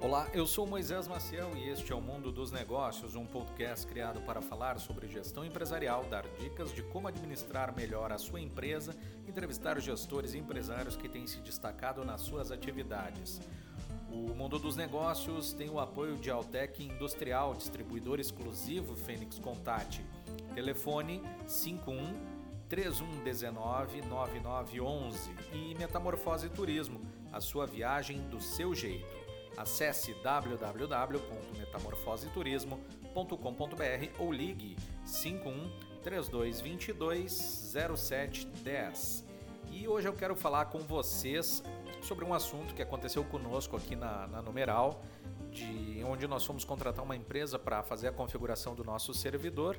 Olá, eu sou Moisés Maciel e este é o Mundo dos Negócios, um podcast criado para falar sobre gestão empresarial, dar dicas de como administrar melhor a sua empresa, entrevistar gestores e empresários que têm se destacado nas suas atividades. O Mundo dos Negócios tem o apoio de Altec Industrial, distribuidor exclusivo Fênix Contate. Telefone 51 3119 9911 e Metamorfose Turismo, a sua viagem do seu jeito. Acesse www.metamorfoseturismo.com.br ou ligue 51 3222 0710. E hoje eu quero falar com vocês sobre um assunto que aconteceu conosco aqui na, na Numeral, de onde nós fomos contratar uma empresa para fazer a configuração do nosso servidor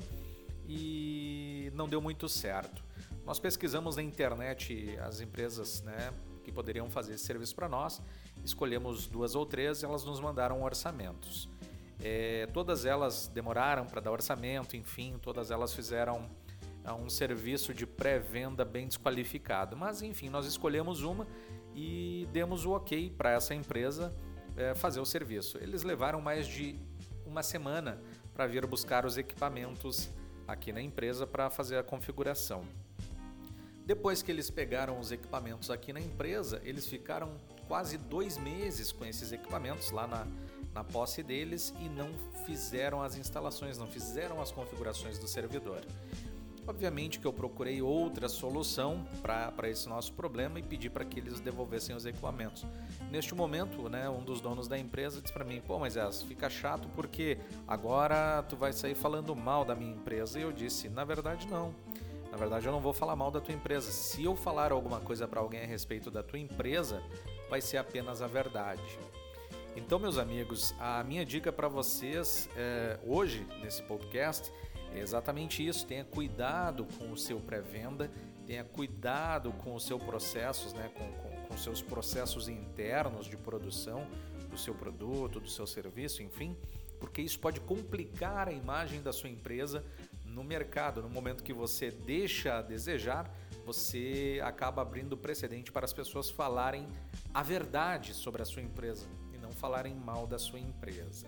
e não deu muito certo. Nós pesquisamos na internet as empresas né, que poderiam fazer esse serviço para nós, escolhemos duas ou três e elas nos mandaram orçamentos. É, todas elas demoraram para dar orçamento, enfim, todas elas fizeram é, um serviço de pré-venda bem desqualificado. Mas enfim, nós escolhemos uma e demos o ok para essa empresa é, fazer o serviço. Eles levaram mais de uma semana para vir buscar os equipamentos aqui na empresa para fazer a configuração. Depois que eles pegaram os equipamentos aqui na empresa, eles ficaram quase dois meses com esses equipamentos lá na, na posse deles e não fizeram as instalações, não fizeram as configurações do servidor. Obviamente que eu procurei outra solução para esse nosso problema e pedi para que eles devolvessem os equipamentos. Neste momento, né, um dos donos da empresa disse para mim: pô, mas é, fica chato porque agora tu vai sair falando mal da minha empresa. E eu disse: na verdade, não. Na verdade, eu não vou falar mal da tua empresa. Se eu falar alguma coisa para alguém a respeito da tua empresa, vai ser apenas a verdade. Então, meus amigos, a minha dica para vocês é, hoje nesse podcast é exatamente isso. Tenha cuidado com o seu pré-venda, tenha cuidado com os seus processos, né, com, com, com seus processos internos de produção do seu produto, do seu serviço, enfim, porque isso pode complicar a imagem da sua empresa no mercado. No momento que você deixa a desejar, você acaba abrindo precedente para as pessoas falarem a verdade sobre a sua empresa e não falarem mal da sua empresa.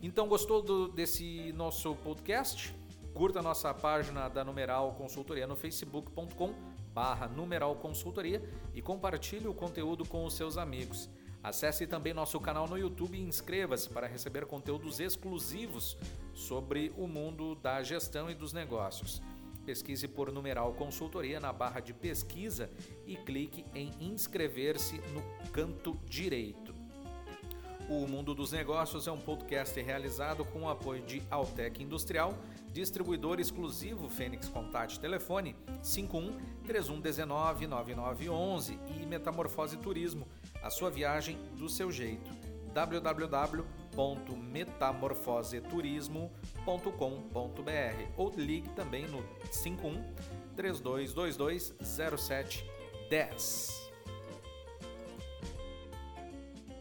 Então, gostou do, desse nosso podcast? Curta a nossa página da Numeral Consultoria no facebook.com barra Numeral Consultoria e compartilhe o conteúdo com os seus amigos. Acesse também nosso canal no YouTube e inscreva-se para receber conteúdos exclusivos sobre o mundo da gestão e dos negócios. Pesquise por Numeral Consultoria na barra de pesquisa e clique em inscrever-se no canto direito. O Mundo dos Negócios é um podcast realizado com o apoio de Altec Industrial, distribuidor exclusivo Fênix Contact Telefone 51 3119 9911 e Metamorfose Turismo, a sua viagem do seu jeito. www.metamorfoseturismo.com.br ou ligue também no 51 3222 0710.